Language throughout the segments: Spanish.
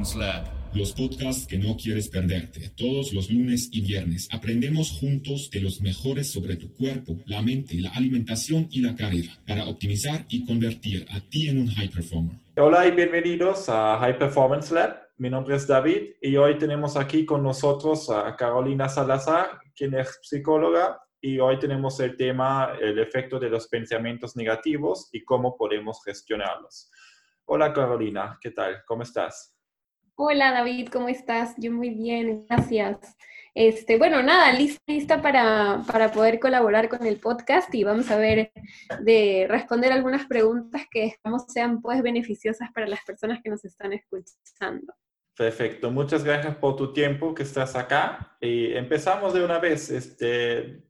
Performance Lab. Los podcasts que no quieres perderte. Todos los lunes y viernes aprendemos juntos de los mejores sobre tu cuerpo, la mente, la alimentación y la carrera para optimizar y convertir a ti en un high performer. Hola y bienvenidos a High Performance Lab. Mi nombre es David y hoy tenemos aquí con nosotros a Carolina Salazar, quien es psicóloga y hoy tenemos el tema el efecto de los pensamientos negativos y cómo podemos gestionarlos. Hola Carolina, ¿qué tal? ¿Cómo estás? Hola David, ¿cómo estás? Yo muy bien, gracias. Este, bueno, nada, lista, para, para, poder colaborar con el podcast y vamos a ver de responder algunas preguntas que esperamos sean pues beneficiosas para las personas que nos están escuchando. Perfecto, muchas gracias por tu tiempo que estás acá y empezamos de una vez. Este,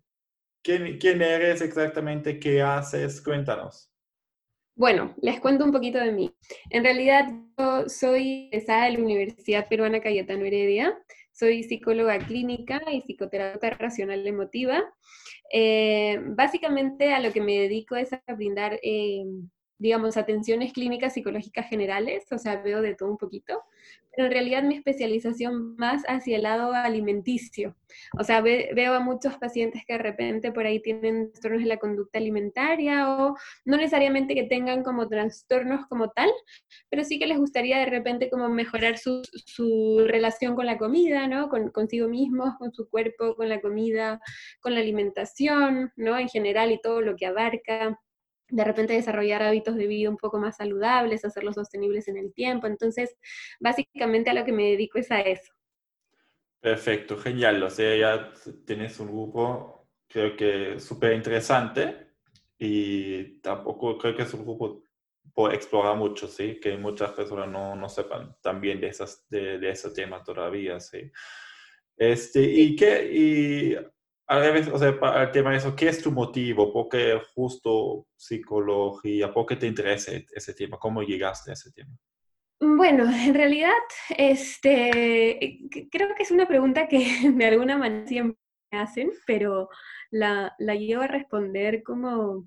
¿quién, ¿Quién eres exactamente? ¿Qué haces? Cuéntanos. Bueno, les cuento un poquito de mí. En realidad, yo soy egresada de la Universidad Peruana Cayetano Heredia. Soy psicóloga clínica y psicoterapeuta racional emotiva. Eh, básicamente a lo que me dedico es a brindar, eh, digamos, atenciones clínicas psicológicas generales, o sea, veo de todo un poquito, en realidad mi especialización más hacia el lado alimenticio. O sea, veo a muchos pacientes que de repente por ahí tienen trastornos de la conducta alimentaria o no necesariamente que tengan como trastornos como tal, pero sí que les gustaría de repente como mejorar su, su relación con la comida, ¿no? Con, consigo mismos, con su cuerpo, con la comida, con la alimentación, ¿no? En general y todo lo que abarca de repente desarrollar hábitos de vida un poco más saludables, hacerlos sostenibles en el tiempo. Entonces, básicamente a lo que me dedico es a eso. Perfecto, genial. O sea, ya tienes un grupo, creo que súper interesante y tampoco creo que es un grupo por explorar mucho, ¿sí? Que muchas personas no, no sepan también de, esas, de, de ese tema todavía, ¿sí? Este, ¿y qué? Y o sea, el tema eso, ¿qué es tu motivo? ¿Por qué justo psicología? ¿Por qué te interesa ese tema? ¿Cómo llegaste a ese tema? Bueno, en realidad, este, creo que es una pregunta que de alguna manera siempre me hacen, pero la, la llevo a responder como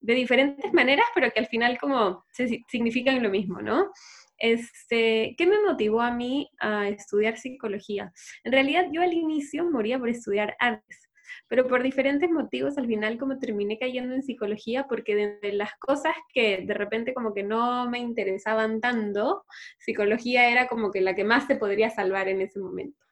de diferentes maneras, pero que al final como se, significan lo mismo, ¿no? Este, ¿Qué me motivó a mí a estudiar psicología? En realidad yo al inicio moría por estudiar artes pero por diferentes motivos al final como terminé cayendo en psicología porque de, las cosas que de repente como que no me interesaban tanto, psicología era como que la que más se podría salvar en ese momento.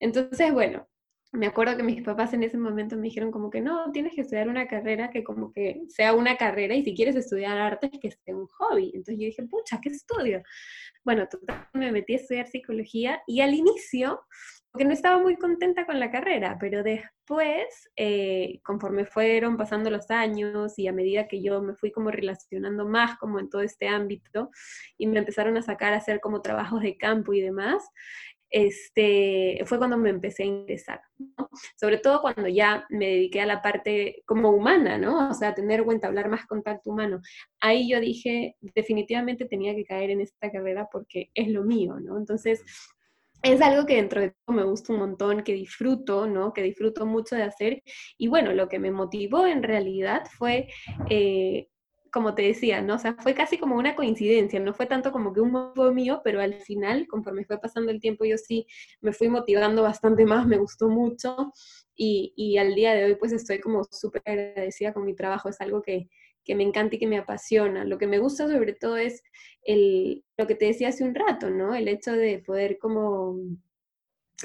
Entonces, bueno, me acuerdo que mis papás en ese momento me dijeron como que no, tienes que estudiar una carrera que como que sea una carrera y si quieres estudiar arte que sea un hobby. Entonces yo dije, pucha, ¿qué estudio? Bueno, total, me metí a estudiar psicología y al inicio porque no estaba muy contenta con la carrera, pero después, eh, conforme fueron pasando los años y a medida que yo me fui como relacionando más como en todo este ámbito y me empezaron a sacar a hacer como trabajos de campo y demás, este, fue cuando me empecé a interesar, ¿no? Sobre todo cuando ya me dediqué a la parte como humana, ¿no? O sea, tener cuenta, hablar más contacto humano. Ahí yo dije, definitivamente tenía que caer en esta carrera porque es lo mío, ¿no? Entonces, es algo que dentro de todo me gusta un montón, que disfruto, ¿no? Que disfruto mucho de hacer. Y bueno, lo que me motivó en realidad fue, eh, como te decía, ¿no? O sea, fue casi como una coincidencia, no fue tanto como que un motivo mío, pero al final, conforme fue pasando el tiempo, yo sí me fui motivando bastante más, me gustó mucho. Y, y al día de hoy, pues estoy como súper agradecida con mi trabajo, es algo que, que me encanta y que me apasiona. Lo que me gusta sobre todo es el, lo que te decía hace un rato, ¿no? El hecho de poder como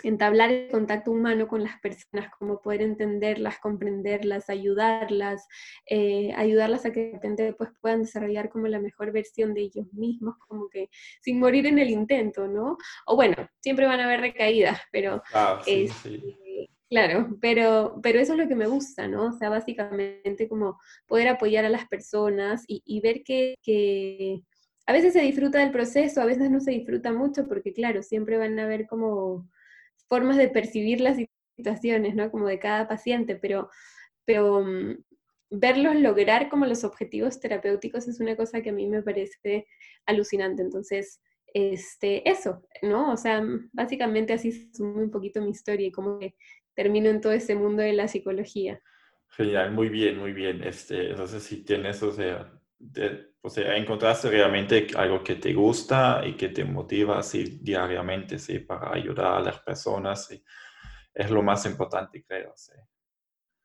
entablar el contacto humano con las personas, como poder entenderlas, comprenderlas, ayudarlas, eh, ayudarlas a que de repente pues, puedan desarrollar como la mejor versión de ellos mismos, como que sin morir en el intento, ¿no? O bueno, siempre van a haber recaídas, pero ah, sí, sí. Claro, pero, pero eso es lo que me gusta, ¿no? O sea, básicamente como poder apoyar a las personas y, ver que, que, a veces se disfruta del proceso, a veces no se disfruta mucho, porque claro, siempre van a haber como formas de percibir las situaciones, ¿no? Como de cada paciente, pero, pero mm, verlos lograr como los objetivos terapéuticos es una cosa que a mí me parece alucinante. Entonces, este, eso, ¿no? O sea, básicamente así es un poquito mi historia y que termino en todo ese mundo de la psicología. Genial, muy bien, muy bien. Este, entonces, si tienes, o sea, o sea, encontraste realmente algo que te gusta y que te motiva así diariamente, sí, para ayudar a las personas. Es lo más importante, creo. Sí.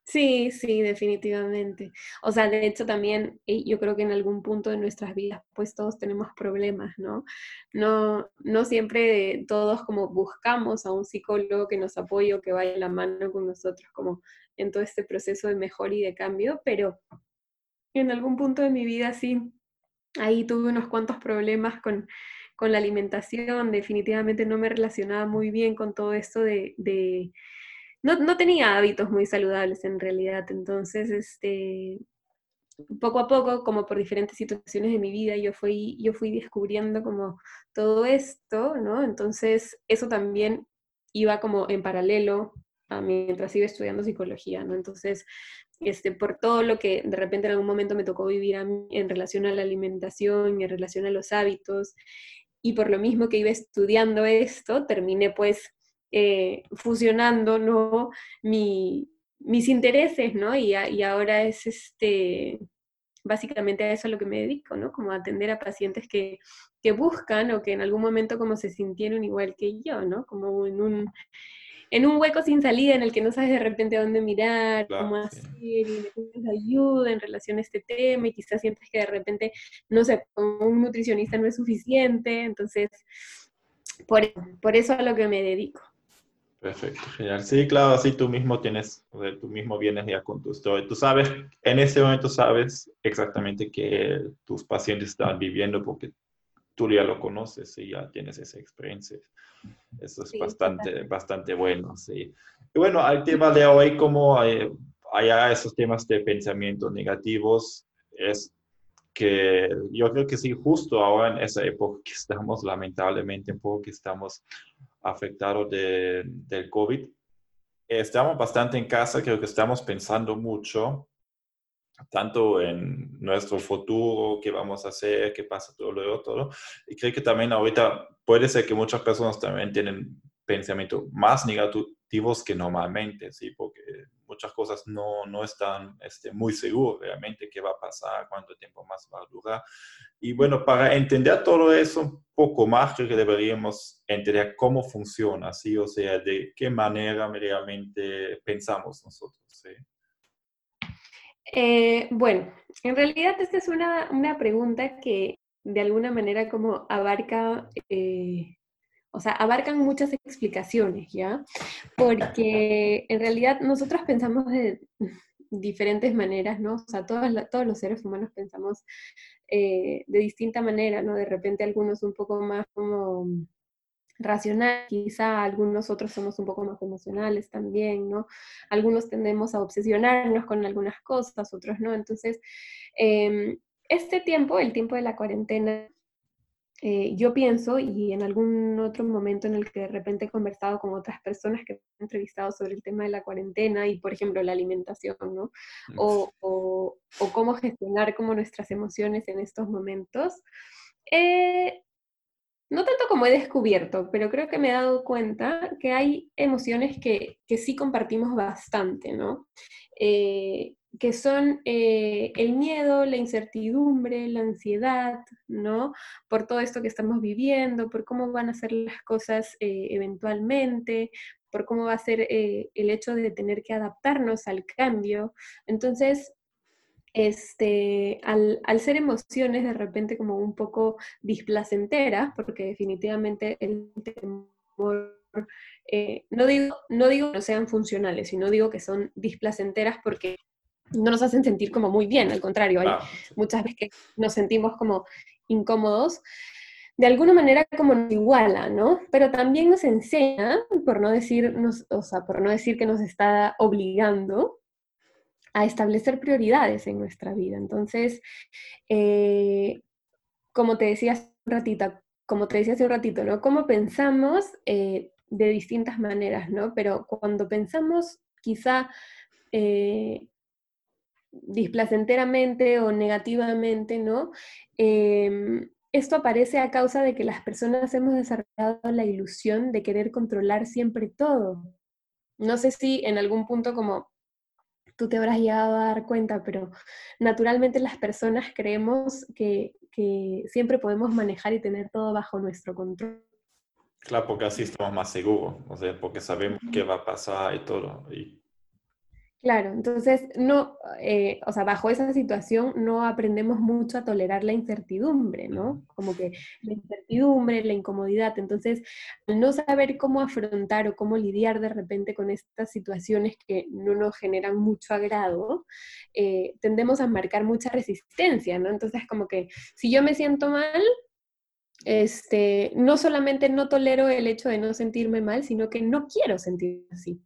Sí, sí, definitivamente. O sea, de hecho también eh, yo creo que en algún punto de nuestras vidas pues todos tenemos problemas, ¿no? No, no siempre todos como buscamos a un psicólogo que nos apoye o que vaya la mano con nosotros como en todo este proceso de mejor y de cambio, pero en algún punto de mi vida sí, ahí tuve unos cuantos problemas con, con la alimentación, definitivamente no me relacionaba muy bien con todo esto de no, tenía hábitos muy saludables en realidad, entonces, este, poco a poco, como por diferentes situaciones de mi vida, yo fui, yo fui descubriendo como todo esto, ¿no? Entonces, eso también iba como en paralelo a mientras iba estudiando psicología, ¿no? Entonces, este, por todo lo que de repente en algún momento me tocó vivir en relación a la alimentación, en relación a los hábitos, y por lo mismo que iba estudiando esto, terminé pues eh, fusionando ¿no? mis intereses, ¿no? Y, y, ahora es este, básicamente a eso a lo que me dedico, ¿no? Como atender a pacientes que, que buscan o que en algún momento como se sintieron igual que yo, ¿no? Como en un, en un hueco sin salida en el que no sabes de repente a dónde mirar, cómo hacer, y necesitas ayuda en relación a este tema, y quizás sientes que de repente, no sé, como un nutricionista no es suficiente, entonces, por, por eso a lo que me dedico. Perfecto, genial. Sí, claro, así tú mismo tienes, tú mismo vienes ya con tu historia. Tú sabes, en ese momento sabes exactamente qué tus pacientes están viviendo porque tú ya lo conoces y ya tienes esa experiencia. Eso es bastante, bastante bueno, sí. Y bueno, al tema de hoy, como hay, hay esos temas de pensamiento negativos, es que yo creo que sí, justo ahora en esa época que estamos, lamentablemente, un poco que estamos afectados de, del COVID. Estamos bastante en casa, creo que estamos pensando mucho, tanto en nuestro futuro, qué vamos a hacer, qué pasa todo lo otro. Y creo que también ahorita puede ser que muchas personas también tienen pensamientos más negativos que normalmente, ¿sí? Porque muchas cosas no, no están este, muy seguros realmente qué va a pasar, cuánto tiempo más va a durar. Y bueno, para entender todo eso un poco más, creo que deberíamos entender cómo funciona, ¿sí? O sea, de qué manera realmente pensamos nosotros. Eh, bueno, en realidad esta es una, una, pregunta que de alguna manera como abarca eh, o sea, abarcan muchas explicaciones, ¿ya? Porque en realidad nosotros pensamos de diferentes maneras, ¿no? O sea, todos, todos los seres humanos pensamos eh, de distinta manera, ¿no? De repente algunos un poco más como racional, quizá algunos otros somos un poco más emocionales también, ¿no? Algunos tendemos a obsesionarnos con algunas cosas, otros no. Entonces, em, este tiempo, el tiempo de la cuarentena, eh, yo pienso, y en algún otro momento en el que de repente he conversado con otras personas que he entrevistado sobre el tema de la cuarentena y, por ejemplo, la alimentación, ¿no? O, o, cómo gestionar como nuestras emociones en estos momentos. Eh, no tanto como he descubierto, pero creo que me he dado cuenta que hay emociones que, que sí compartimos bastante, ¿no? Eh, que son eh, el miedo, la incertidumbre, la ansiedad, ¿no? Por todo esto que estamos viviendo, por cómo van a ser las cosas eh, eventualmente, por cómo va a ser eh, el hecho de tener que adaptarnos al cambio. Entonces, este, al, al, ser emociones de repente como un poco displacenteras, porque definitivamente el temor no, digo, no digo que no sean funcionales, sino digo que son displacenteras porque no nos hacen sentir como muy bien, al contrario, hay muchas veces que nos sentimos como incómodos, de alguna manera como nos iguala, ¿no? Pero también nos enseña, por no decir, o sea, por no decir que nos está obligando a establecer prioridades en nuestra vida. Entonces, eh, como te decía hace un ratito, como te decía hace un ratito, ¿no? Cómo pensamos eh, de distintas maneras, ¿no? Pero cuando pensamos quizá eh, displacenteramente o negativamente, ¿no? Em, esto aparece a causa de que las personas hemos desarrollado la ilusión de querer controlar siempre todo. No sé si en algún punto como tú te habrás llegado a dar cuenta, pero naturalmente las personas creemos que, que siempre podemos manejar y tener todo bajo nuestro control. Claro, porque así estamos más seguros, o sea, porque sabemos qué va a pasar y todo. Y Claro, entonces no, eh, o sea, bajo esa situación no aprendemos mucho a tolerar la incertidumbre, ¿no? Como que la incertidumbre, la incomodidad. Entonces, al no saber cómo afrontar o cómo lidiar de repente con estas situaciones que no nos generan mucho agrado, eh, tendemos a marcar mucha resistencia, ¿no? Entonces, como que si yo me siento mal, este, no solamente no tolero el hecho de no sentirme mal, sino que no quiero sentirme así.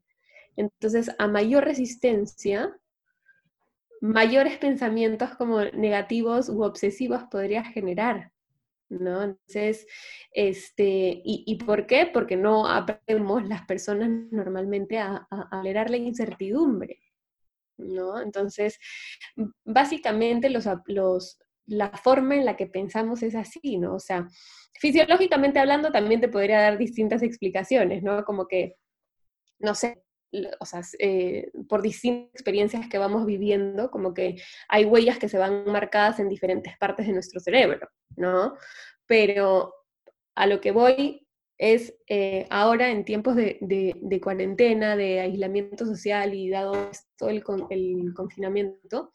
Entonces, a mayor resistencia, mayores pensamientos como negativos u obsesivos podría generar, ¿no? Entonces, este, ¿y, por qué? Porque no aprendemos las personas normalmente a, tolerar la incertidumbre, ¿no? Entonces, básicamente los, los, la forma en la que pensamos es así, ¿no? O sea, fisiológicamente hablando también te podría dar distintas explicaciones, ¿no? Como que, no sé, o sea, eh, por distintas experiencias que vamos viviendo, como que hay huellas que se van marcadas en diferentes partes de nuestro cerebro, ¿no? Pero a lo que voy es eh, ahora en tiempos de, cuarentena, de aislamiento social y dado todo el, confinamiento,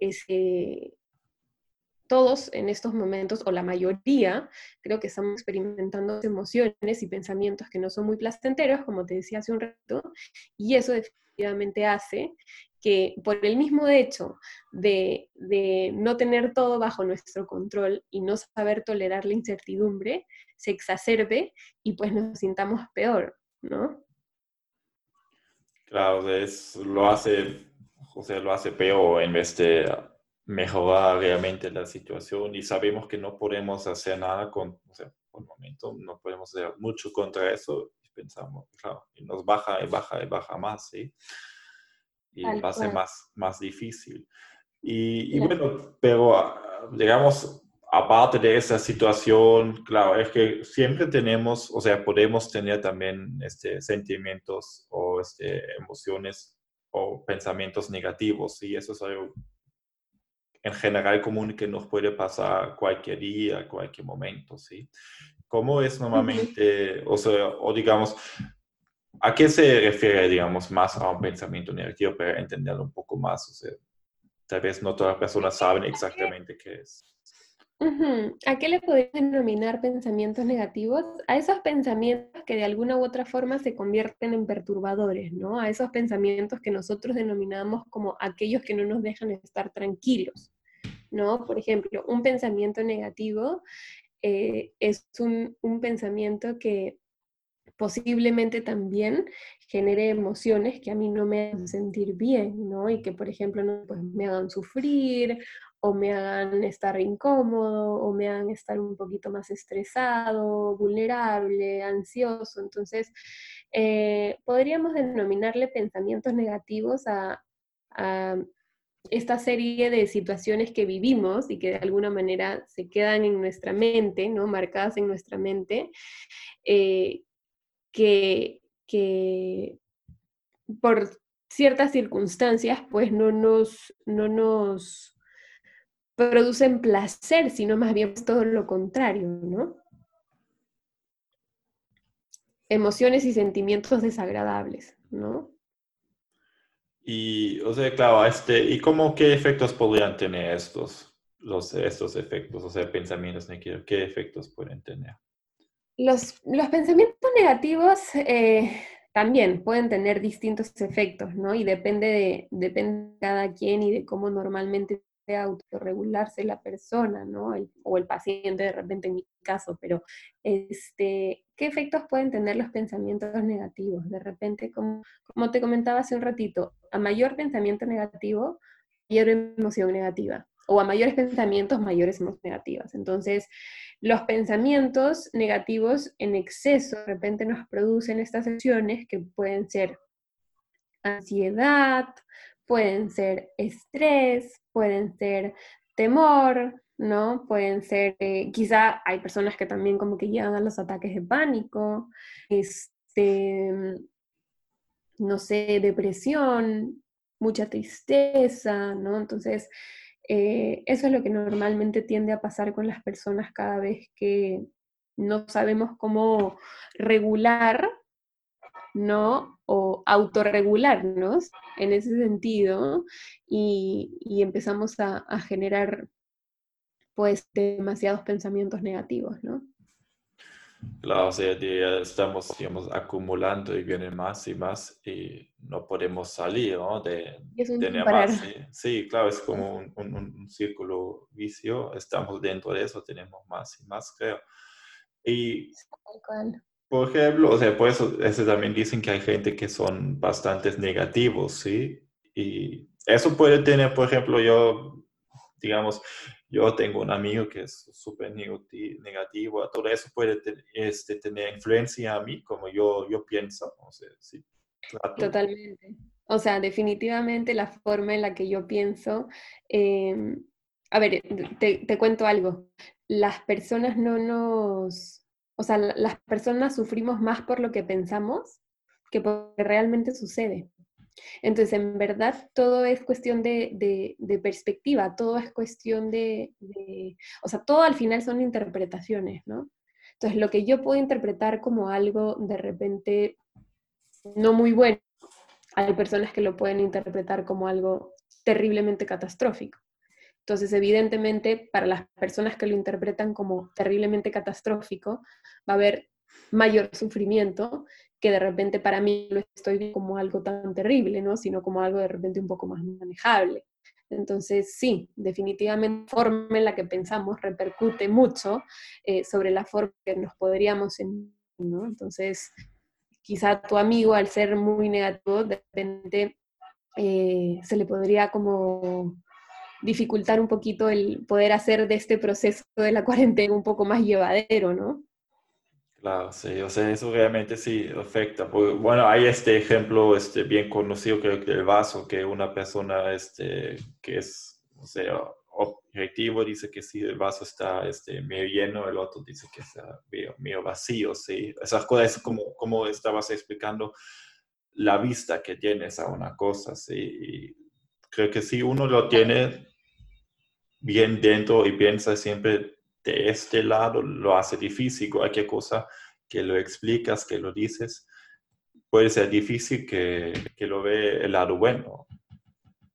es, eh, todos en estos momentos, o la mayoría, creo que estamos experimentando emociones y pensamientos que no son muy placenteros, como te decía hace un rato, y eso definitivamente hace que por el mismo hecho de, no tener todo bajo nuestro control y no saber tolerar la incertidumbre, se exacerbe y pues nos sintamos peor, ¿no? Claro, es, lo hace, o sea, lo hace peor en vez de mejorar realmente la situación y sabemos que no podemos hacer nada con, o sea, por el momento no podemos hacer mucho contra eso y pensamos, claro, y nos baja y baja y baja más, ¿sí? Y va a ser más, más difícil. Y, y bueno, pero ah, digamos, aparte de esa situación, claro, es que siempre tenemos, o sea, podemos tener también este, sentimientos o este, emociones o pensamientos negativos, y eso es algo en general común que nos puede pasar cualquier día, cualquier momento, ¿sí? ¿Cómo es normalmente, o sea, o digamos, a qué se refiere, digamos, más a un pensamiento negativo para entenderlo un poco más? O sea, tal vez no todas las personas saben exactamente qué es. ¿A qué le podemos denominar pensamientos negativos? A esos pensamientos que de alguna u otra forma se convierten en perturbadores, ¿no? A esos pensamientos que nosotros denominamos como aquellos que no nos dejan estar tranquilos. ¿No? Por ejemplo, un pensamiento negativo eh, es un, pensamiento que posiblemente también genere emociones que a mí no me hacen sentir bien, ¿no? Y que, por ejemplo, pues, me hagan sufrir o me hagan estar incómodo o me hagan estar un poquito más estresado, vulnerable, ansioso. Entonces, eh, podríamos denominarle pensamientos negativos a, esta serie de situaciones que vivimos y que de alguna manera se quedan en nuestra mente, ¿no? marcadas en nuestra mente, eh, que, por ciertas circunstancias pues no nos, no nos producen placer, sino más bien todo lo contrario, ¿no? Emociones y sentimientos desagradables, ¿no? Y, o sea, claro, este, ¿y cómo, qué efectos podrían tener estos, los, estos efectos, o sea, pensamientos negativos? ¿Qué efectos pueden tener? Los, los pensamientos negativos eh, también pueden tener distintos efectos, ¿no? Y depende de, depende de cada quien y de cómo normalmente autorregularse la persona, ¿no? o el paciente de repente en mi caso, pero este, ¿qué efectos pueden tener los pensamientos negativos? De repente, como, te comentaba hace un ratito, a mayor pensamiento negativo, mayor emoción negativa, o a mayores pensamientos, mayores emociones negativas. Entonces, los pensamientos negativos en exceso de repente nos producen estas acciones que pueden ser ansiedad, pueden ser estrés, pueden ser temor, ¿no? Pueden ser, eh, quizá hay personas que también como que llegan a los ataques de pánico, este, no sé, depresión, mucha tristeza, ¿no? Entonces, eh, eso es lo que normalmente tiende a pasar con las personas cada vez que no sabemos cómo regular, ¿no? O autorregularnos en ese sentido y, empezamos a, a generar pues demasiados pensamientos negativos, ¿no? Claro, o sea, estamos digamos, acumulando y viene más y más y no podemos salir ¿no? de, tener más. ¿sí? claro, es como un, un, círculo vicio, estamos dentro de eso, tenemos más y más, creo. Y, por ejemplo, o sea, por eso, eso también dicen que hay gente que son bastante negativos, ¿sí? Y eso puede tener, por ejemplo, yo, digamos, yo tengo un amigo que es súper negativo, todo eso puede este, tener influencia a mí, como yo, yo pienso. Totalmente. O sea, definitivamente la forma en la que yo pienso, em, a ver, te, te, cuento algo, las personas no nos, o sea, las personas sufrimos más por lo que pensamos que por lo que realmente sucede. Entonces, en verdad, todo es cuestión de, perspectiva, todo es cuestión de, o sea, todo al final son interpretaciones, ¿no? Entonces, lo que yo puedo interpretar como algo de repente no muy bueno, hay personas que lo pueden interpretar como algo terriblemente catastrófico. Entonces, evidentemente, para las personas que lo interpretan como terriblemente catastrófico, va a haber mayor sufrimiento que de repente para mí lo estoy como algo tan terrible, ¿no? Sino como algo de repente un poco más manejable. Entonces, sí, definitivamente la forma en la que pensamos repercute mucho eh, sobre la forma que nos podríamos ¿no? Entonces, quizá tu amigo, al ser muy negativo, de repente eh, se le podría como dificultar un poquito el poder hacer de este proceso de la cuarentena un poco más llevadero, ¿no? Claro, sí, o sea, eso realmente sí afecta. bueno, hay este ejemplo este, bien conocido, creo que el vaso, que una persona este, que es, o sea, objetivo dice que si el vaso está este, medio lleno, el otro dice que está medio, vacío, sí. Esas cosas, como, como estabas explicando, la vista que tienes a una cosa, sí. Y creo que si uno lo tiene bien dentro y piensa siempre de este lado lo hace difícil. Cualquier cosa que lo explicas, que lo dices, puede ser difícil que, que lo ve el lado bueno.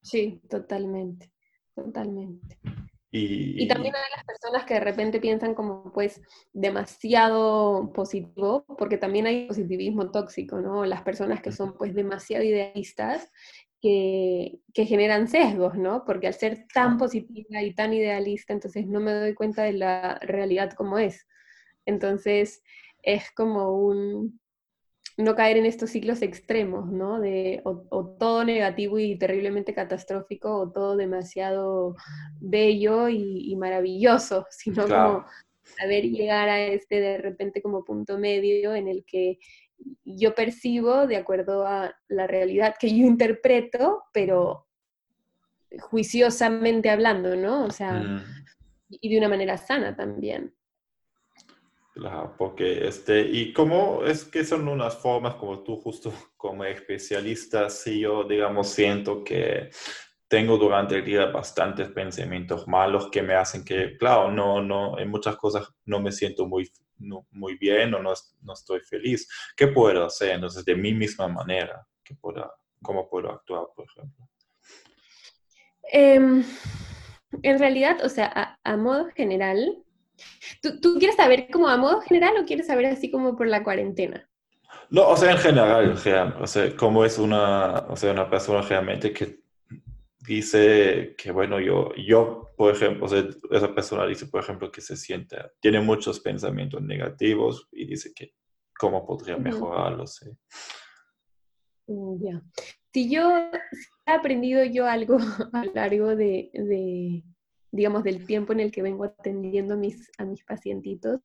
Sí, totalmente, totalmente. Y, y, también hay las personas que de repente piensan como pues demasiado positivo, porque también hay positivismo tóxico, ¿no? Las personas que son pues demasiado idealistas que, generan sesgos, ¿no? Porque al ser tan positiva y tan idealista, entonces no me doy cuenta de la realidad como es. Entonces es como un no caer en estos ciclos extremos, ¿no? De o, todo negativo y terriblemente catastrófico o todo demasiado bello y, maravilloso, sino como saber llegar a este de repente como punto medio en el que yo percibo de acuerdo a la realidad que yo interpreto, pero juiciosamente hablando, ¿no? O sea, mm. y de una manera sana también. Claro, porque este, y cómo es que son unas formas como tú justo como especialista, si yo digamos siento que tengo durante el día bastantes pensamientos malos que me hacen que, claro, no, no, en muchas cosas no me siento muy no, muy bien o no, no, estoy feliz. ¿Qué puedo hacer? Entonces, de mi misma manera, ¿qué puedo, ¿cómo puedo actuar, por ejemplo? Em, en realidad, o sea, a, modo general, ¿tú, ¿tú, quieres saber como a modo general o quieres saber así como por la cuarentena? No, o sea, en general, o sea, cómo es una, o sea, una persona realmente que dice que, bueno, yo, yo por ejemplo, esa persona dice, por ejemplo, que se siente, tiene muchos pensamientos negativos y dice que cómo podría mejorarlos. Mm, ya. Si yo he aprendido yo algo a lo largo de, de, digamos, del tiempo en el que vengo atendiendo a mis, a mis pacientitos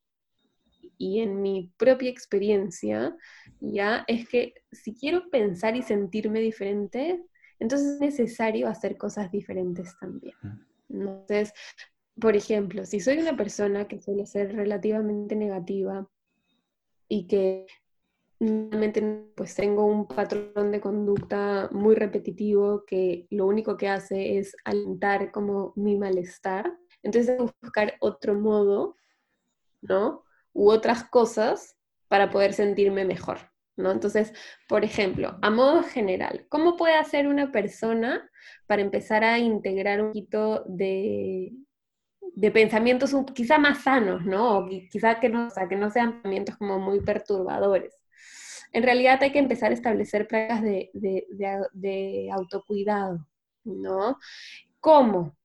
y en mi propia experiencia, ya es que si quiero pensar y sentirme diferente, entonces es necesario hacer cosas diferentes también. Entonces, por ejemplo, si soy una persona que suele ser relativamente negativa y que realmente pues tengo un patrón de conducta muy repetitivo que lo único que hace es alentar como mi malestar. Entonces tengo que buscar otro modo, ¿no? U otras cosas para poder sentirme mejor, ¿no? Entonces, por ejemplo, a modo general, ¿cómo puede hacer una persona para empezar a integrar un poquito de, de pensamientos quizá más sanos, ¿no? O quizá que no, que no sean pensamientos como muy perturbadores. En realidad hay que empezar a establecer prácticas de, de, autocuidado, ¿no? ¿Cómo?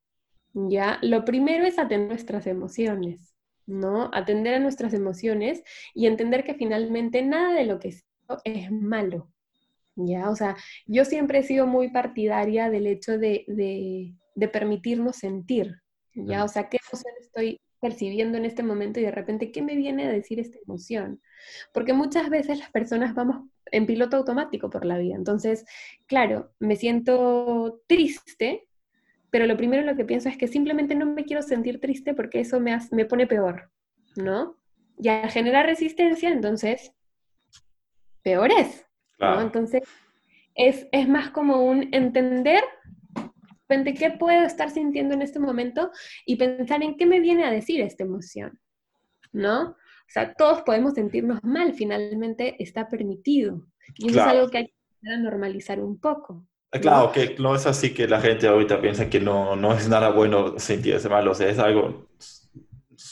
Ya, lo primero es atender nuestras emociones, ¿no? Atender a nuestras emociones y entender que finalmente nada de lo que es malo, ¿ya? O sea, yo siempre he sido muy partidaria del hecho de, de permitirnos sentir, ¿ya? O sea, ¿qué emoción estoy percibiendo en este momento y de repente, ¿qué me viene a decir esta emoción? Porque muchas veces las personas vamos en piloto automático por la vida. Entonces, claro, me siento triste, pero lo primero lo que pienso es que simplemente no me quiero sentir triste porque eso me, me pone peor, ¿no? Y al generar resistencia, entonces, peor es, ¿no? Entonces, es, es más como un entender qué puedo estar sintiendo en este momento y pensar en qué me viene a decir esta emoción, ¿no? O sea, todos podemos sentirnos mal, finalmente está permitido. Y eso es algo que hay que normalizar un poco. Eh, claro, que no es así que la gente ahorita piensa que no, no es nada bueno sentirse mal, o sea, es algo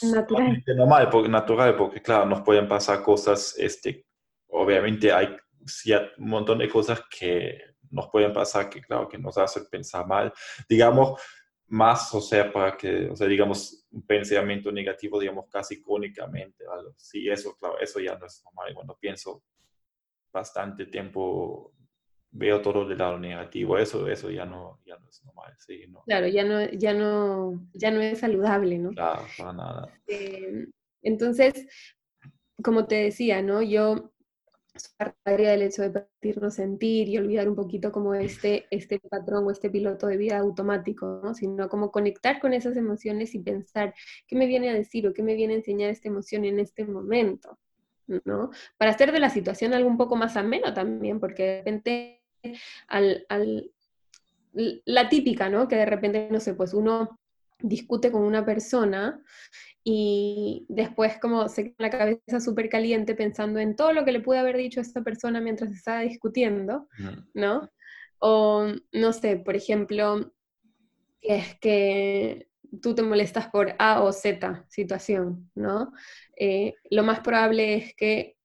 natural. Normal, porque, natural, porque claro, nos pueden pasar cosas, este, obviamente hay un montón de cosas que nos pueden pasar que, claro, que nos hacen pensar mal, digamos, más, o sea, para que, o sea, digamos, un pensamiento negativo, digamos, casi crónicamente, ¿vale? Sí, eso, claro, eso ya no es normal. Cuando pienso bastante tiempo, veo todo del lado negativo, eso, eso ya no, ya no es normal, sí, ¿no? Claro, ya no, ya no, ya no es saludable, ¿no? Claro, para nada. Eh, entonces, como te decía, ¿no? Yo partidaria del hecho de permitirnos sentir y olvidar un poquito como este, este patrón o este piloto de vida automático, ¿no? sino como conectar con esas emociones y pensar qué me viene a decir o qué me viene a enseñar esta emoción en este momento, ¿no? Para hacer de la situación algo un poco más ameno también, porque de repente al, al, la típica, ¿no? Que de repente, no sé, pues uno discute con una persona y después como se queda la cabeza súper caliente pensando en todo lo que le pude haber dicho a esta persona mientras estaba discutiendo, ¿no? O, no sé, por ejemplo, es que tú te molestas por A o Z situación, ¿no? Eh, lo más probable es que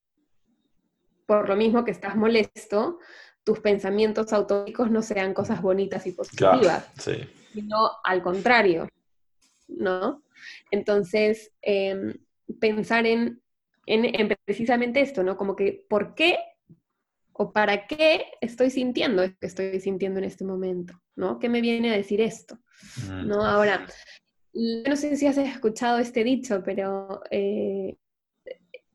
por lo mismo que estás molesto, tus pensamientos autónicos no sean cosas bonitas y positivas, sino al contrario, ¿no? Entonces, em, pensar en, precisamente esto, ¿no? Como que, ¿por qué o para qué estoy sintiendo esto que estoy sintiendo en este momento, ¿no? ¿Qué me viene a decir esto? ¿No? Ahora, no sé si has escuchado este dicho, pero eh,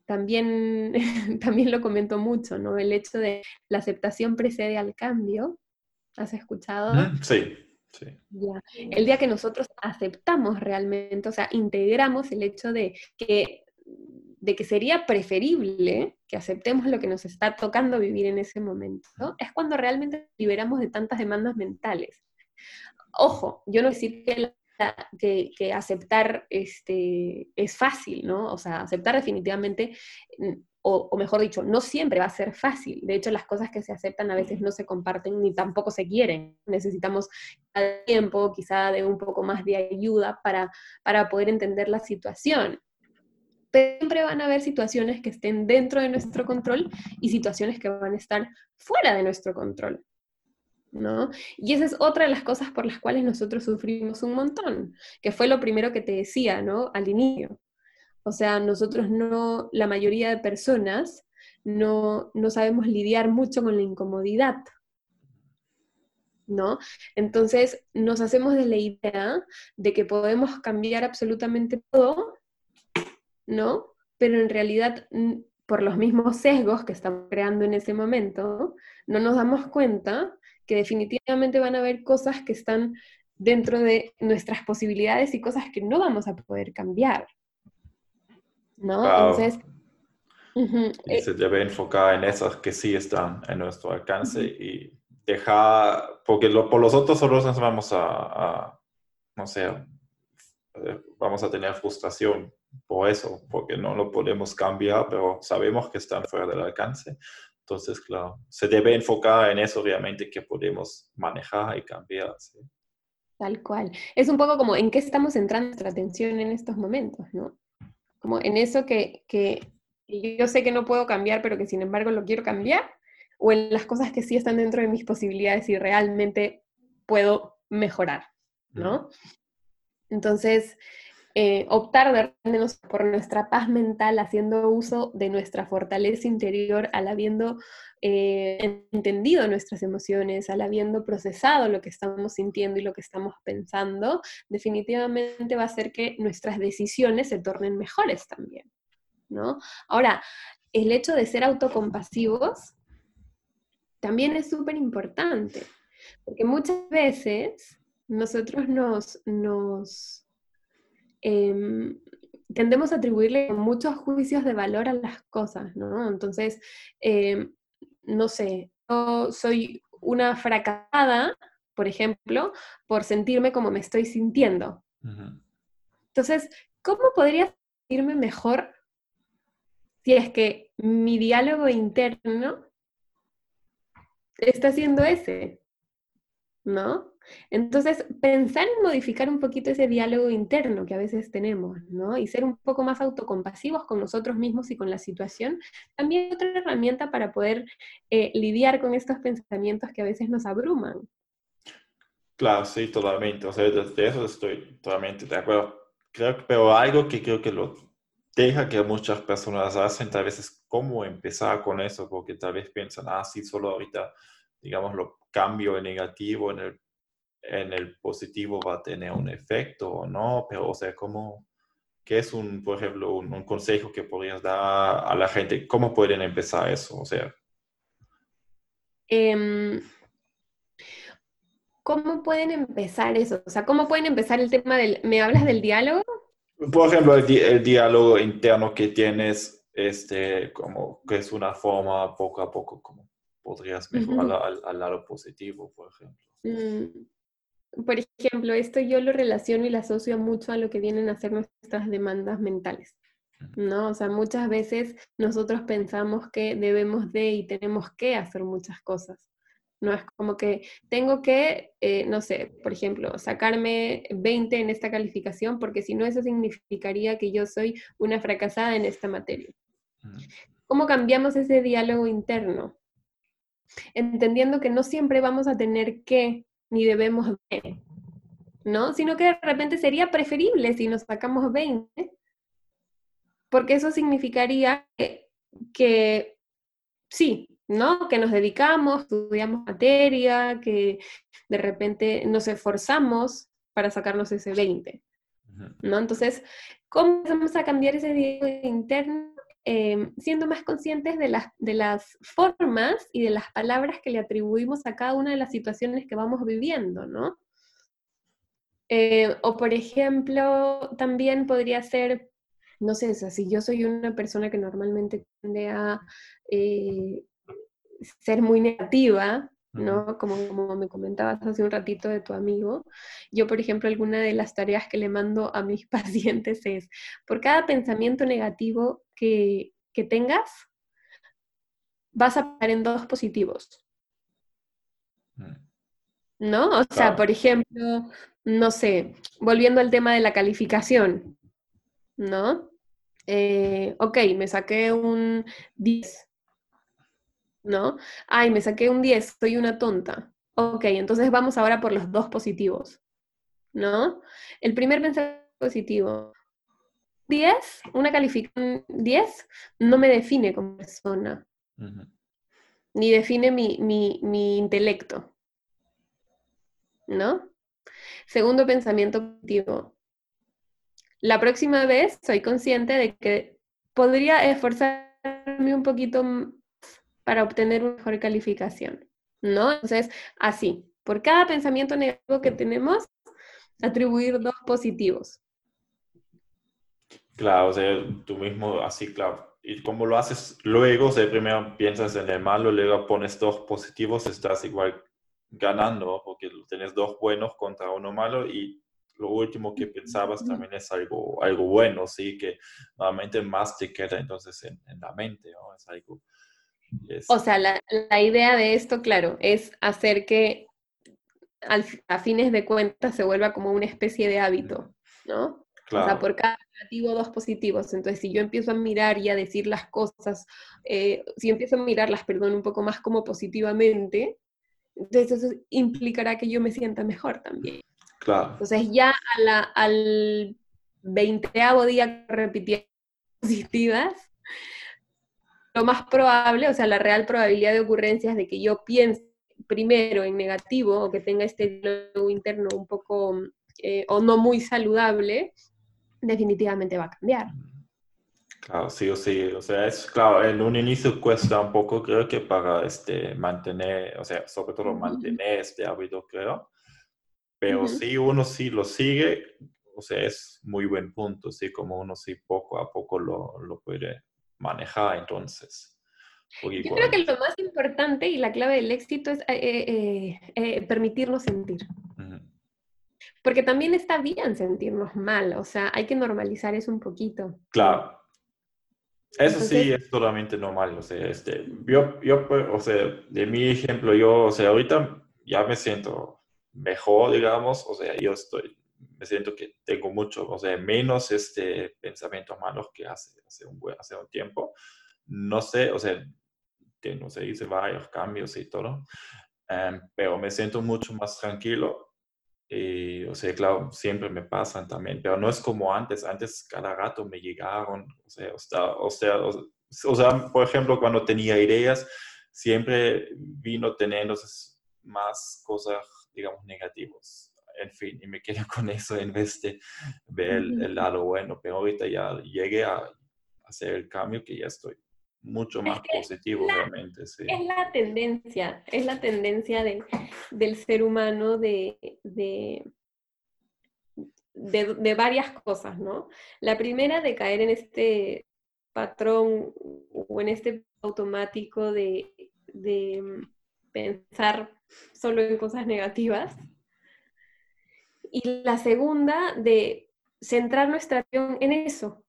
también, también lo comento mucho, ¿no? El hecho de la aceptación precede al cambio. ¿Has escuchado? Sí. El día que nosotros aceptamos realmente, o sea, integramos el hecho de que, de que sería preferible que aceptemos lo que nos está tocando vivir en ese momento, es cuando realmente liberamos de tantas demandas mentales. Ojo, yo no decir que, que, que, aceptar este, es fácil, ¿no? O sea, aceptar definitivamente o, mejor dicho, no siempre va a ser fácil. De hecho, las cosas que se aceptan a veces no se comparten ni tampoco se quieren. Necesitamos tiempo, quizá de un poco más de ayuda para, para poder entender la situación. Pero siempre van a haber situaciones que estén dentro de nuestro control y situaciones que van a estar fuera de nuestro control. ¿No? Y esa es otra de las cosas por las cuales nosotros sufrimos un montón, que fue lo primero que te decía, ¿no? Al inicio o sea, nosotros no, la mayoría de personas no, sabemos lidiar mucho con la incomodidad. ¿No? Entonces nos hacemos de la idea de que podemos cambiar absolutamente todo, ¿no? Pero en realidad, por los mismos sesgos que estamos creando en ese momento, no nos damos cuenta que definitivamente van a haber cosas que están dentro de nuestras posibilidades y cosas que no vamos a poder cambiar. ¿No? Entonces, Y eh se debe enfocar en esas que sí están en nuestro alcance y dejar, porque por los otros solo nos vamos a, no sé, eh, vamos a tener frustración por eso, porque no lo podemos cambiar, pero sabemos que están fuera del alcance. Entonces, claro, se debe enfocar en eso realmente que podemos manejar y cambiar. Tal cual. Es un poco como en qué estamos centrando nuestra atención en estos momentos, ¿no? Como en eso que, que yo sé que no puedo cambiar, pero que sin embargo lo quiero cambiar, o en las cosas que sí están dentro de mis posibilidades y realmente puedo mejorar, ¿no? Entonces, eh, optar de por nuestra paz mental haciendo uso de nuestra fortaleza interior al habiendo eh, entendido nuestras emociones, al habiendo procesado lo que estamos sintiendo y lo que estamos pensando, definitivamente va a hacer que nuestras decisiones se tornen mejores también, ¿no? Ahora, el hecho de ser autocompasivos también es súper importante, porque muchas veces nosotros nos, nos em, tendemos a atribuirle muchos juicios de valor a las cosas, ¿no? Entonces, em, no sé, yo soy una fracasada, por ejemplo, por sentirme como me estoy sintiendo. Entonces, ¿cómo podría sentirme mejor si es que mi diálogo interno está siendo ese, ¿no? Entonces, pensar en modificar un poquito ese diálogo interno que a veces tenemos, ¿no? Y ser un poco más autocompasivos con nosotros mismos y con la situación, también es otra herramienta para poder eh, lidiar con estos pensamientos que a veces nos abruman. Claro, sí, totalmente. O sea, de eso estoy totalmente de acuerdo. Creo pero algo que creo que lo deja que muchas personas hacen, tal vez es cómo empezar con eso, porque tal vez piensan, ah, sí, solo ahorita, digamos, lo cambio en negativo en el, en el positivo va a tener un efecto o no, pero, o sea, ¿cómo, qué es un, por ejemplo, un, consejo que podrías dar a la gente? ¿Cómo pueden empezar eso? O sea. Em, ¿Cómo pueden empezar eso? O sea, ¿cómo pueden empezar el tema del, ¿me hablas del diálogo? Por ejemplo, el, diálogo interno que tienes, este, como que es una forma poco a poco, como podrías mejorar al, lado positivo, por ejemplo. Mm, por ejemplo, esto yo lo relaciono y lo asocio mucho a lo que vienen a ser nuestras demandas mentales. ¿no? O sea, muchas veces nosotros pensamos que debemos de y tenemos que hacer muchas cosas. No es como que tengo que, eh, no sé, por ejemplo, sacarme 20 en esta calificación, porque si no, eso significaría que yo soy una fracasada en esta materia. ¿Cómo cambiamos ese diálogo interno? Entendiendo que no siempre vamos a tener que ni debemos de, ¿no? Sino que de repente sería preferible si nos sacamos 20, porque eso significaría que sí, ¿no? Que nos dedicamos, estudiamos materia, que de repente nos esforzamos para sacarnos ese 20, ¿no? Entonces, ¿cómo vamos a cambiar ese diálogo interno? Em, siendo más conscientes de las, de las formas y de las palabras que le atribuimos a cada una de las situaciones que vamos viviendo, ¿no? Eh, o por ejemplo, también podría ser, no sé, si yo soy una persona que normalmente tiende a eh, ser muy negativa, ¿no? Como, como me comentabas hace un ratito de tu amigo. Yo, por ejemplo, alguna de las tareas que le mando a mis pacientes es, por cada pensamiento negativo que, que tengas, vas a parar en dos positivos. Mm. ¿No? O sea, por ejemplo, no sé, volviendo al tema de la calificación, ¿no? Eh, ok, me saqué un 10 ¿no? Ay, me saqué un 10, soy una tonta. Ok, entonces vamos ahora por los dos positivos, ¿no? El primer pensamiento positivo. 10, una calificación 10, no me define como persona, ni define mi, mi intelecto, ¿no? Segundo pensamiento positivo. La próxima vez soy consciente de que podría esforzarme un poquito para obtener una mejor calificación, ¿no? Entonces, así, por cada pensamiento negativo que tenemos, atribuir dos positivos. Claro, o sea, tú mismo, así, claro, y como lo haces luego, o sea, primero piensas en el malo, luego pones dos positivos, estás igual ganando, porque tienes dos buenos contra uno malo y lo último que pensabas también es algo, algo bueno, sí, que normalmente más te queda entonces en, la mente, ¿no? Es algo... O sea, la, la, idea de esto, claro, es hacer que a fines de cuentas se vuelva como una especie de hábito, ¿no? O sea, por cada negativo, dos positivos. Entonces, si yo empiezo a mirar y a decir las cosas, eh, si empiezo a mirarlas, perdón, un poco más como positivamente, entonces eso implicará que yo me sienta mejor también. Claro. Entonces, ya a la, al veinteavo día repitiendo positivas, lo más probable, o sea, la real probabilidad de ocurrencias de que yo piense primero en negativo o que tenga este diálogo interno un poco eh, o no muy saludable, definitivamente va a cambiar. Claro, sí o sí. O sea, es claro, en un inicio cuesta un poco, creo que para este, mantener, o sea, sobre todo mantener este hábito, creo. Pero si uno sí lo sigue, o sea, es muy buen punto, sí, como uno sí poco a poco lo, lo puede manejar, entonces. Yo creo que lo más importante y la clave del éxito es eh, eh, eh, permitirnos sentir. Porque también está bien sentirnos mal, o sea, hay que normalizar eso un poquito. Claro. Eso sí es totalmente normal, o sea, este, yo, yo, pues, o sea, de mi ejemplo, yo, o sea, ahorita ya me siento mejor, digamos, o sea, yo estoy, me siento que tengo mucho, o sea, menos este pensamientos malos que hace, hace, un, hace un tiempo. No sé, o sea, que no sé, hice varios cambios y todo, em, pero me siento mucho más tranquilo y, o sea, claro, siempre me pasan también, pero no es como antes. Antes cada rato me llegaron, o sea, o sea, o sea, por ejemplo, cuando tenía ideas, siempre vino teniendo más cosas, digamos, negativas. En fin, y me quedo con eso en vez de ver el, lado bueno. Pero ahorita ya llegué a hacer el cambio que ya estoy mucho más positivo, realmente. Sí. Es la tendencia, es la tendencia de, del ser humano de, de, de, varias cosas, ¿no? La primera de caer en este patrón o en este automático de, de pensar solo en cosas negativas. Y la segunda de centrar nuestra atención en eso,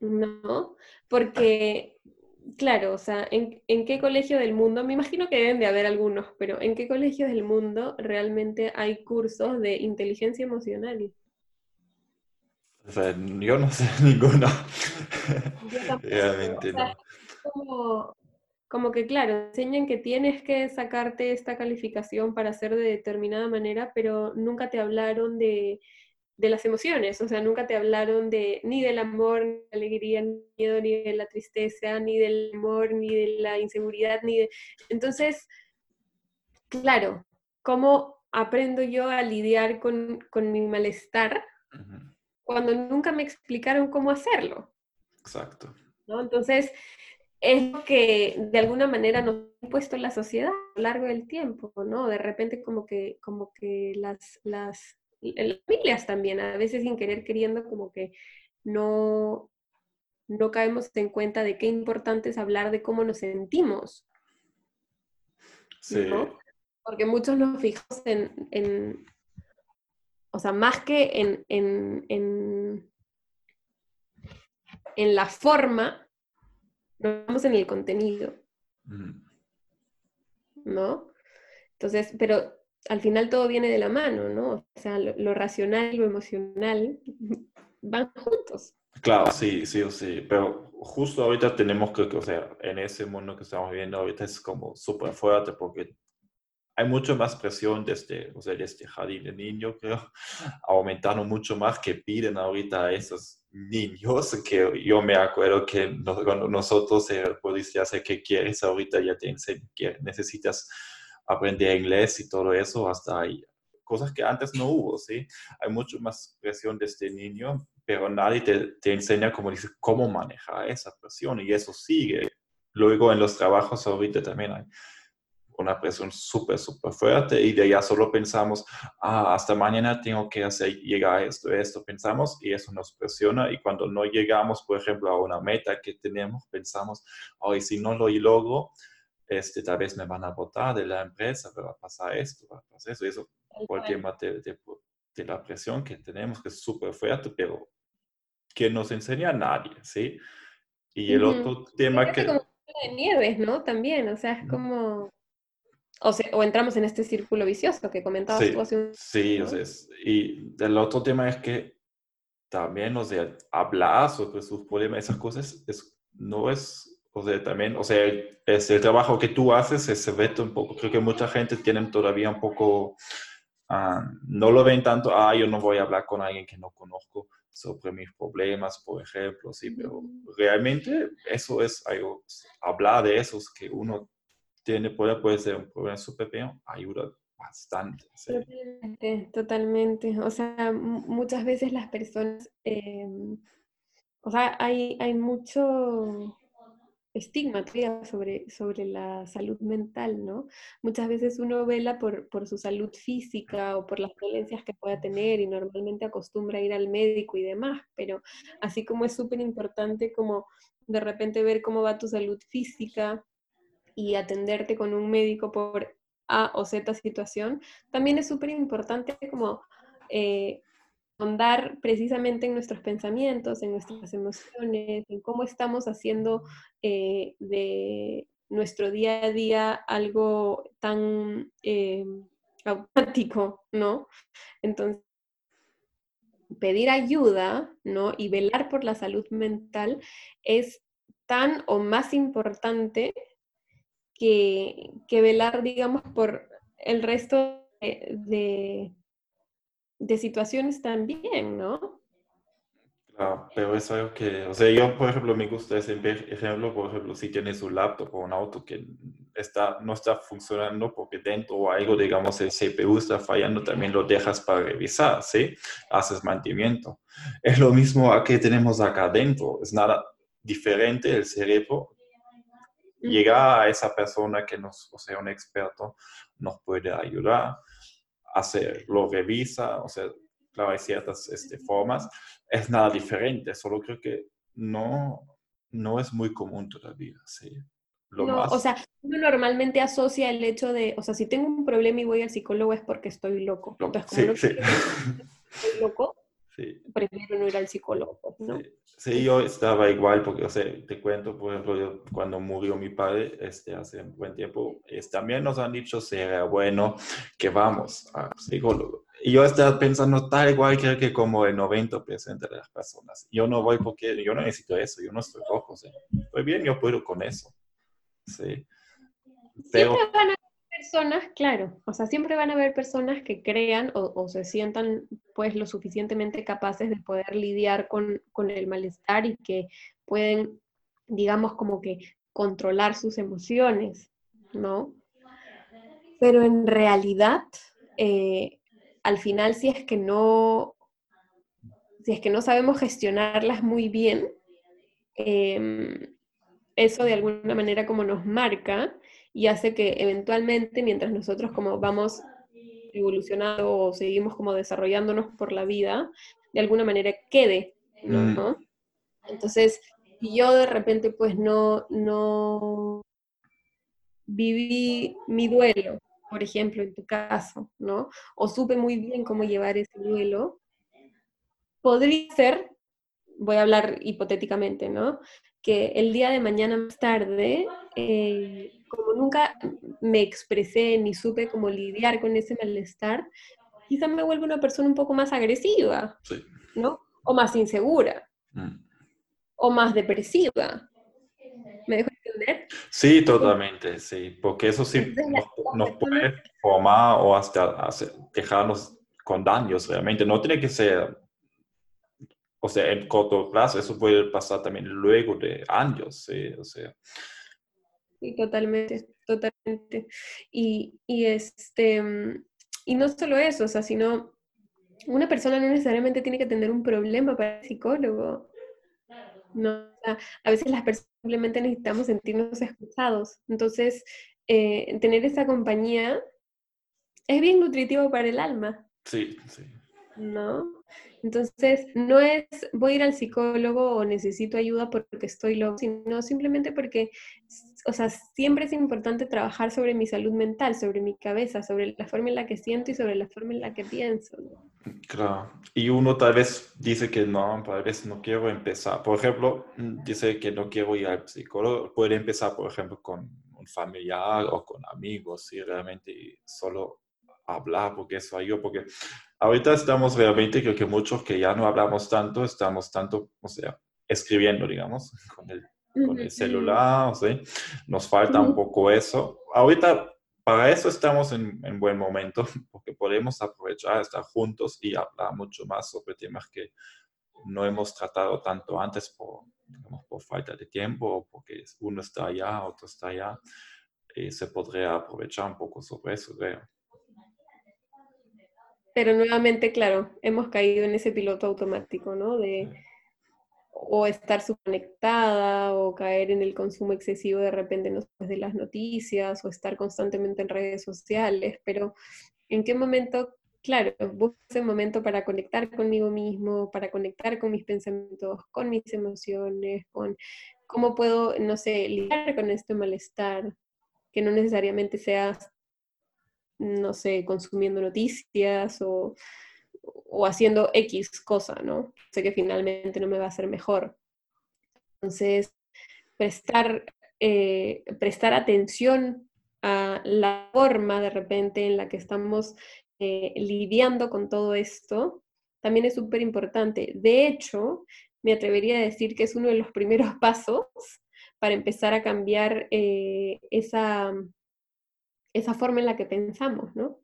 ¿no? Porque, claro, o sea, ¿en, qué colegio del mundo? Me imagino que deben de haber algunos, pero ¿en qué colegio del mundo realmente hay cursos de inteligencia emocional? O sea, yo no sé ninguno. Realmente no. Como, como que, claro, enseñan que tienes que sacarte esta calificación para hacer de determinada manera, pero nunca te hablaron de de las emociones, o sea, nunca te hablaron de ni del amor, ni de la alegría, ni del miedo, ni de la tristeza, ni del amor, ni de la inseguridad, ni de... Entonces, claro, ¿cómo aprendo yo a lidiar con, mi malestar cuando nunca me explicaron cómo hacerlo? Exacto. ¿no? Entonces, es lo que de alguna manera nos ha impuesto la sociedad a lo largo del tiempo, ¿no? De repente como que, como que las, las en las familias también, a veces sin querer queriendo como que no, no caemos en cuenta de qué importante es hablar de cómo nos sentimos. Sí. Porque muchos nos fijamos en, o sea, más que en, en, en, en la forma, nos vamos en el contenido. ¿No? Entonces, pero al final todo viene de la mano, ¿no? O sea, lo, racional y lo emocional van juntos. Claro, sí, sí, sí, pero justo ahorita tenemos que, o sea, en ese mundo que estamos viviendo ahorita es como súper fuerte porque hay mucho más presión desde, o sea, desde jardín de niño, creo, aumentando mucho más que piden ahorita a esos niños, que yo me acuerdo que nosotros, el policía, hace que quieres, ahorita ya te enseñan que necesitas aprender inglés y todo eso, hasta ahí. Cosas que antes no hubo, ¿sí? Hay mucho más presión desde niño, pero nadie te, te enseña, como cómo manejar esa presión y eso sigue. Luego en los trabajos ahorita también hay una presión súper, súper fuerte y de allá solo pensamos, ah, hasta mañana tengo que hacer, llegar esto, esto, pensamos y eso nos presiona y cuando no llegamos, por ejemplo, a una meta que tenemos, pensamos, hoy si no lo logro, este, tal vez me van a votar de la empresa, va a pasar esto, va a pasar eso, eso por el tema de, de, la presión que tenemos, que es súper fuerte, pero que nos enseña a nadie, ¿sí? Y el otro tema que... Como de nieves, ¿no? También, o sea, es como o, o entramos en este círculo vicioso que comentabas tú hace un Sí, o sea, y el otro tema es que también, o sea, hablar sobre sus problemas, esas cosas, es, no es, o sea, también, o sea, es el trabajo que tú haces se ve un poco, creo que mucha gente tiene todavía un poco, ah, no lo ven tanto, ah, yo no voy a hablar con alguien que no conozco sobre mis problemas, por ejemplo, sí, pero realmente eso es algo, hablar de esos que uno tiene, puede, puede ser un problema súper pequeño, ayuda bastante. Totalmente, totalmente. O sea, muchas veces las personas, em, o sea, hay, hay mucho estigma sobre, sobre la salud mental, ¿no? Muchas veces uno vela por, por su salud física o por las dolencias que pueda tener y normalmente acostumbra a ir al médico y demás, pero así como es súper importante como de repente ver cómo va tu salud física, y atenderte con un médico por A o Z situación, también es súper importante como eh, andar precisamente en nuestros pensamientos, en nuestras emociones, en cómo estamos haciendo eh, de nuestro día a día algo tan eh, automático, ¿no? Entonces, pedir ayuda, ¿no? Y velar por la salud mental es tan o más importante que, velar, digamos, por el resto de, de, situaciones también, ¿no? Claro, pero es algo que, o sea, yo, por ejemplo, me gusta ese ejemplo, por ejemplo, si tienes un laptop o un auto que está, no está funcionando porque dentro o algo, digamos, el CPU está fallando, también lo dejas para revisar, ¿sí? Haces mantenimiento. Es lo mismo que tenemos acá adentro, es nada diferente el cerebro llegar a esa persona que nos, o sea, un experto, nos puede ayudar, hacer, lo revisa, o sea, claro, hay ciertas este, formas, es nada diferente, solo creo que no, no es muy común todavía, sí. Lo no, o sea, uno normalmente asocia el hecho de, o sea, si tengo un problema y voy al psicólogo es porque estoy loco. Entonces, sí, sí. estoy loco, sí. prefiero no ir al psicólogo, ¿no? Sí, yo estaba igual, porque, o sea, te cuento, por ejemplo, cuando murió mi padre, este, hace un buen tiempo, es, también nos han dicho, sería bueno que vamos a psicólogo. Y yo estaba pensando tal igual creo que como el 90% de las personas. Yo no voy porque yo no necesito eso, yo no estoy loco, o sea, estoy bien, yo puedo con eso. Sí. Pero personas, claro, o sea, siempre van a haber personas que crean o, se sientan pues lo suficientemente capaces de poder lidiar con, el malestar y que pueden, digamos, como que controlar sus emociones, ¿no? Pero en realidad, eh, al final, si es que no, si es que no sabemos gestionarlas muy bien, em, eso de alguna manera como nos marca y hace que eventualmente, mientras nosotros como vamos evolucionando o seguimos como desarrollándonos por la vida, de alguna manera quede, ¿no? Mm. Entonces, si yo de repente pues no, no viví mi duelo, por ejemplo, en tu caso, ¿no? O supe muy bien cómo llevar ese duelo, podría ser, voy a hablar hipotéticamente, ¿no? Que el día de mañana más tarde eh, como nunca me expresé ni supe cómo lidiar con ese malestar, quizás me vuelvo una persona un poco más agresiva, ¿no? O más insegura, mm. o más depresiva. ¿Me dejo entender? Sí, totalmente, sí, porque eso sí nos, puede formar o hasta dejarnos con daños realmente. No tiene que ser, o sea, en corto plazo, eso puede pasar también luego de años, sí, o sea. Sí, totalmente, totalmente. Y, este, mm, y no solo eso, o sea, sino una persona no necesariamente tiene que tener un problema para el psicólogo. No, a veces las personas simplemente necesitamos sentirnos escuchados. Entonces, eh, tener esa compañía es bien nutritivo para el alma. Sí, sí. ¿No? Entonces, no es voy a ir al psicólogo o necesito ayuda porque estoy loco, sino simplemente porque, o sea, siempre es importante trabajar sobre mi salud mental, sobre mi cabeza, sobre la forma en la que siento y sobre la forma en la que pienso. Claro. Y uno tal vez dice que no, tal vez no quiero empezar. Por ejemplo, dice que no quiero ir al psicólogo. Puede empezar, por ejemplo, con un familiar o con amigos, si realmente solo hablar, porque eso ayuda, porque ahorita estamos realmente, creo que muchos que ya no hablamos tanto, estamos tanto, o sea, escribiendo, digamos, con el, con el celular, o sea, nos falta un poco eso. Ahorita, para eso estamos en, en buen momento, porque podemos aprovechar, estar juntos y hablar mucho más sobre temas que no hemos tratado tanto antes por, digamos, por falta de tiempo, porque uno está allá, otro está allá, y se podría aprovechar un poco sobre eso, creo. Pero nuevamente, claro, hemos caído en ese piloto automático, ¿no? De o estar subconectada o caer en el consumo excesivo de repente de las noticias o estar constantemente en redes sociales, pero ¿en qué momento? Claro, busco ese momento para conectar conmigo mismo, para conectar con mis pensamientos, con mis emociones, con cómo puedo, no sé, lidiar con este malestar, que no necesariamente sea no sé, consumiendo noticias o, haciendo X cosa, ¿no? Sé que finalmente no me va a hacer mejor. Entonces, prestar, eh, prestar atención a la forma de repente en la que estamos eh, lidiando con todo esto, también es súper importante. De hecho, me atrevería a decir que es uno de los primeros pasos para empezar a cambiar eh, esa, esa forma en la que pensamos, ¿no?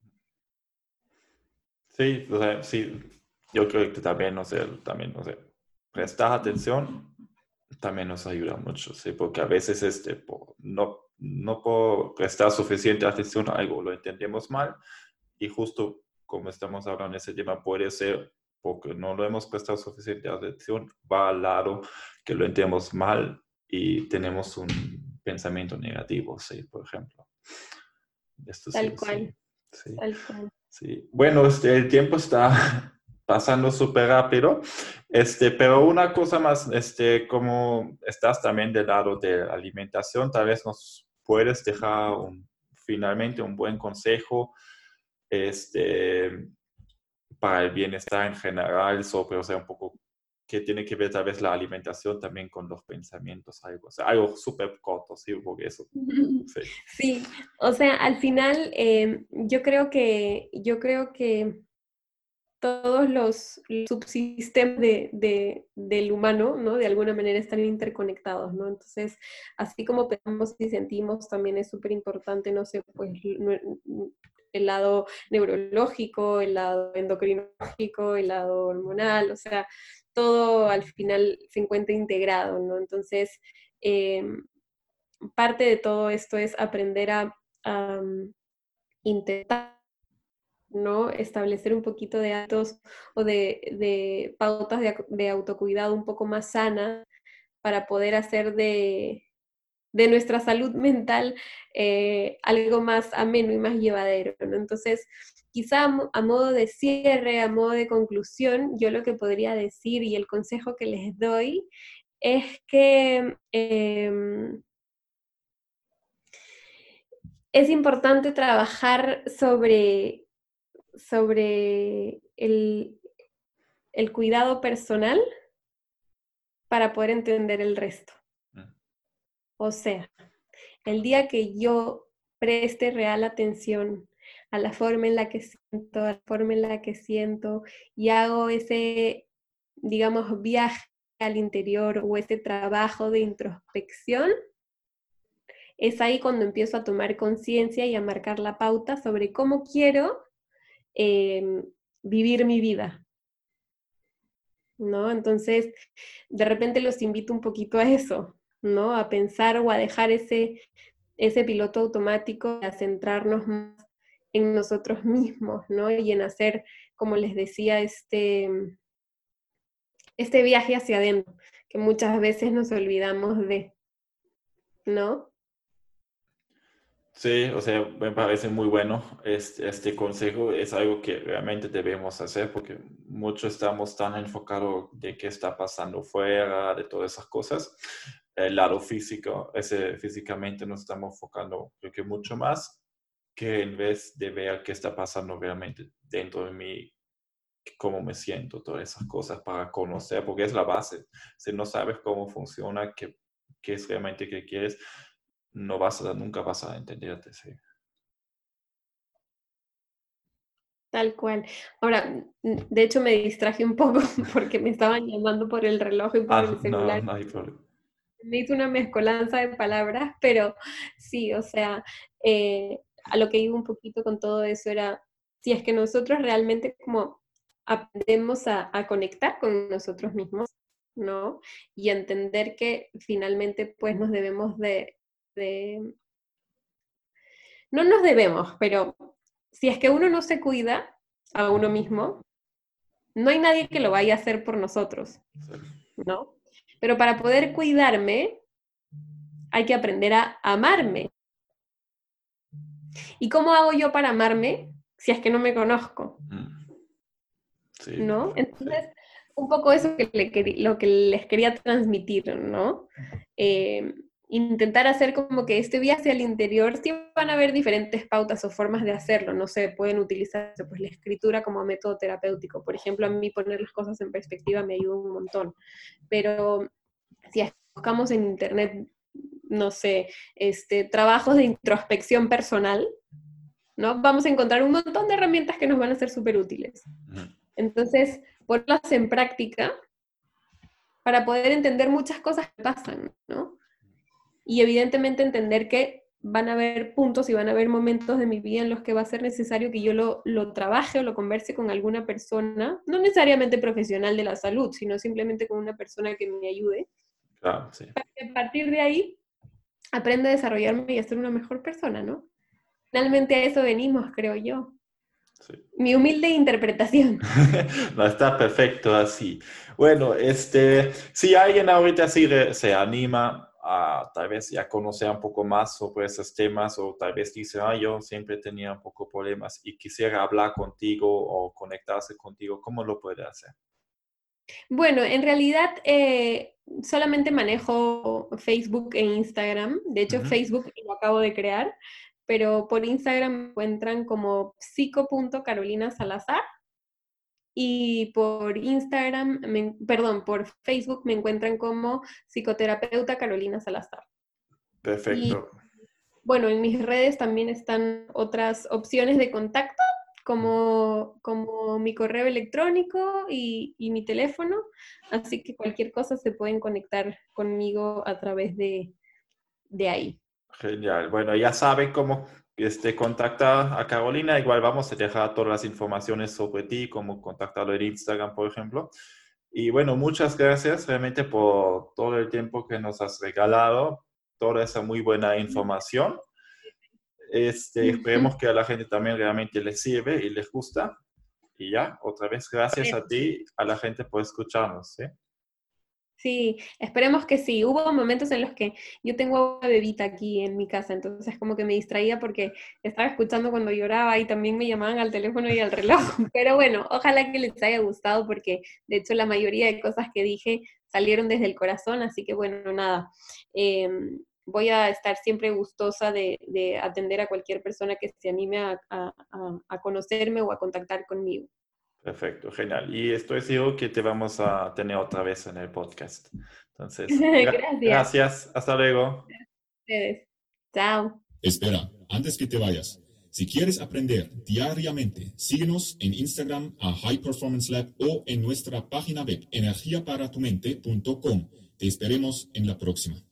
Sí, sí, yo creo que también, no sé, también, no sé, prestar atención también nos ayuda mucho, ¿sí? Porque a veces este, no, no por prestar suficiente atención a algo lo entendemos mal y justo como estamos hablando de ese tema puede ser porque no lo hemos prestado suficiente atención, va al lado que lo entendemos mal y tenemos un pensamiento negativo, ¿sí? Por ejemplo. Tal cual. Tal cual. Sí. Bueno, este, el tiempo está pasando súper rápido, este, pero una cosa más, este, como estás también del lado de la alimentación, tal vez nos puedes dejar un, finalmente un buen consejo este, para el bienestar en general sobre, o sea, un poco que tiene que ver tal vez la alimentación también con los pensamientos, algo, o sea, algo súper corto, ¿sí? Porque eso, sí. sí. o sea, al final em, yo creo que, yo creo que todos los subsistemas de, del humano, ¿no? De alguna manera están interconectados, ¿no? Entonces, así como pensamos y sentimos, también es súper importante, no sé, pues el lado neurológico, el lado endocrinológico, el lado hormonal, o sea, todo al final se encuentra integrado, ¿no? Entonces, em, parte de todo esto es aprender a, mm, intentar, ¿no? Establecer un poquito de actos o de, pautas de, autocuidado un poco más sana para poder hacer de, nuestra salud mental eh, algo más ameno y más llevadero, ¿no? Entonces, quizá a modo de cierre, a modo de conclusión, yo lo que podría decir y el consejo que les doy es que em, es importante trabajar sobre, sobre el, el cuidado personal para poder entender el resto. Mm. O sea, el día que yo preste real atención a la forma en la que siento, a la forma en la que siento y hago ese, digamos, viaje al interior o ese trabajo de introspección, es ahí cuando empiezo a tomar conciencia y a marcar la pauta sobre cómo quiero em, vivir mi vida. ¿No? Entonces, de repente los invito un poquito a eso, ¿no? A pensar o a dejar ese, ese piloto automático, a centrarnos más en nosotros mismos, ¿no? Y en hacer, como les decía, este, este viaje hacia adentro, que muchas veces nos olvidamos de, ¿no? Sí, o sea, me parece muy bueno este, este consejo. Es algo que realmente debemos hacer porque muchos estamos tan enfocados de qué está pasando fuera, de todas esas cosas. El lado físico, ese físicamente nos estamos enfocando creo que mucho más que en vez de ver qué está pasando realmente dentro de mí, cómo me siento, todas esas cosas para conocer, porque es la base. Si no sabes cómo funciona, qué, qué es realmente que quieres, no vas a, nunca vas a entenderte, sí. Tal cual. Ahora, de hecho me distraje un poco porque me estaban llamando por el reloj y por Ah, el no, celular. no hay problema. Me hizo una mezcolanza de palabras, pero sí, o sea, eh, a lo que iba un poquito con todo eso era, si es que nosotros realmente como aprendemos a, conectar con nosotros mismos, ¿no? Y entender que finalmente pues nos debemos de, de- no nos debemos, pero si es que uno no se cuida a uno mismo, no hay nadie que lo vaya a hacer por nosotros. ¿no? Pero para poder cuidarme, hay que aprender a amarme. ¿Y cómo hago yo para amarme si es que no me conozco? Sí, ¿no? sí. Entonces, un poco eso que le lo que les quería transmitir, ¿no? Eh, intentar hacer como que este viaje al interior, sí van a haber diferentes pautas o formas de hacerlo, no sé, pueden utilizar pues, la escritura como método terapéutico, por ejemplo, a mí poner las cosas en perspectiva me ayuda un montón, pero si buscamos en internet, no sé, este, trabajos de introspección personal, ¿no? Vamos a encontrar un montón de herramientas que nos van a ser súper útiles. Entonces, ponerlas en práctica para poder entender muchas cosas que pasan, ¿no? Y evidentemente entender que van a haber puntos y van a haber momentos de mi vida en los que va a ser necesario que yo lo, lo trabaje o lo converse con alguna persona, no necesariamente profesional de la salud, sino simplemente con una persona que me ayude. Claro, sí. Y a partir de ahí, aprendo a desarrollarme y a ser una mejor persona, ¿no? Finalmente a eso venimos, creo yo. sí. Mi humilde interpretación. No, está perfecto así. Bueno, este, si alguien ahorita sí re- se anima a tal vez ya conocer un poco más sobre esos temas o tal vez dice, ah, yo siempre tenía un poco problemas y quisiera hablar contigo o conectarse contigo, ¿cómo lo puede hacer? Bueno, en realidad eh, solamente manejo Facebook e Instagram. De hecho. Facebook lo acabo de crear, pero por Instagram me encuentran como psico.carolinasalazar y por Instagram, me- perdón, por Facebook me encuentran como psicoterapeuta Carolina Salazar. Perfecto. Bueno, en mis redes también están otras opciones de contacto, como, como mi correo electrónico y, y mi teléfono, así que cualquier cosa se pueden conectar conmigo a través de, de ahí. Genial. Bueno, ya saben cómo este, contactar a Carolina. Igual vamos a dejar todas las informaciones sobre ti, cómo contactarlo en Instagram, por ejemplo. Y bueno, muchas gracias realmente por todo el tiempo que nos has regalado, toda esa muy buena información. Este, esperemos que a la gente también realmente les sirve y les gusta. Y ya, otra vez, gracias a ti, a la gente por escucharnos. ¿sí? Sí, esperemos que sí. Hubo momentos en los que yo tengo una bebita aquí en mi casa, entonces como que me distraía porque estaba escuchando cuando lloraba y también me llamaban al teléfono y al reloj. Pero bueno, ojalá que les haya gustado porque de hecho la mayoría de cosas que dije salieron desde el corazón, así que bueno, nada. Eh, voy a estar siempre gustosa de, de, atender a cualquier persona que se anime a, a, a conocerme o a contactar conmigo. Perfecto, genial. Y estoy seguro que te vamos a tener otra vez en el podcast. Entonces, gracias. gracias. Hasta luego. Ustedes. Chao. Espera, antes que te vayas, si quieres aprender diariamente, síguenos en Instagram a High Performance Lab o en nuestra página web energiaparatumente.com. Te esperemos en la próxima.